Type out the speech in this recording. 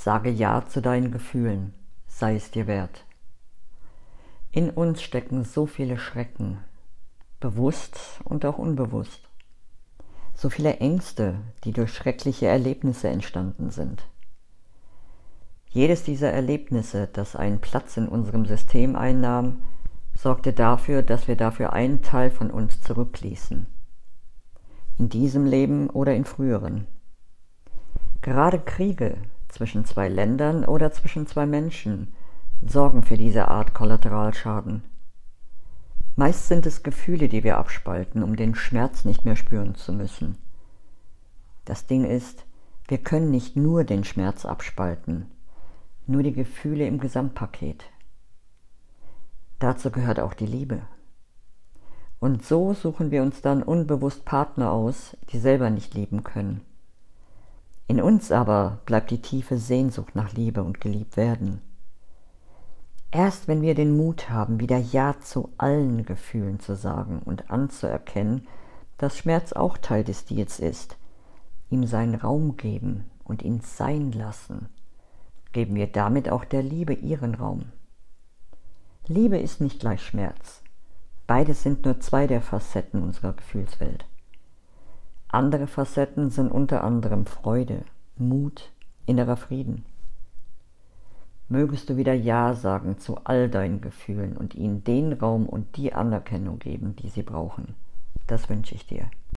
Sage Ja zu deinen Gefühlen, sei es dir wert. In uns stecken so viele Schrecken, bewusst und auch unbewusst. So viele Ängste, die durch schreckliche Erlebnisse entstanden sind. Jedes dieser Erlebnisse, das einen Platz in unserem System einnahm, sorgte dafür, dass wir dafür einen Teil von uns zurückließen. In diesem Leben oder in früheren. Gerade Kriege zwischen zwei Ländern oder zwischen zwei Menschen sorgen für diese Art Kollateralschaden. Meist sind es Gefühle, die wir abspalten, um den Schmerz nicht mehr spüren zu müssen. Das Ding ist, wir können nicht nur den Schmerz abspalten, nur die Gefühle im Gesamtpaket. Dazu gehört auch die Liebe. Und so suchen wir uns dann unbewusst Partner aus, die selber nicht lieben können. In uns aber bleibt die tiefe Sehnsucht nach Liebe und geliebt werden. Erst wenn wir den Mut haben, wieder Ja zu allen Gefühlen zu sagen und anzuerkennen, dass Schmerz auch Teil des Deals ist, ihm seinen Raum geben und ihn sein lassen, geben wir damit auch der Liebe ihren Raum. Liebe ist nicht gleich Schmerz. Beides sind nur zwei der Facetten unserer Gefühlswelt. Andere Facetten sind unter anderem Freude, Mut, innerer Frieden. Mögest du wieder Ja sagen zu all deinen Gefühlen und ihnen den Raum und die Anerkennung geben, die sie brauchen. Das wünsche ich dir.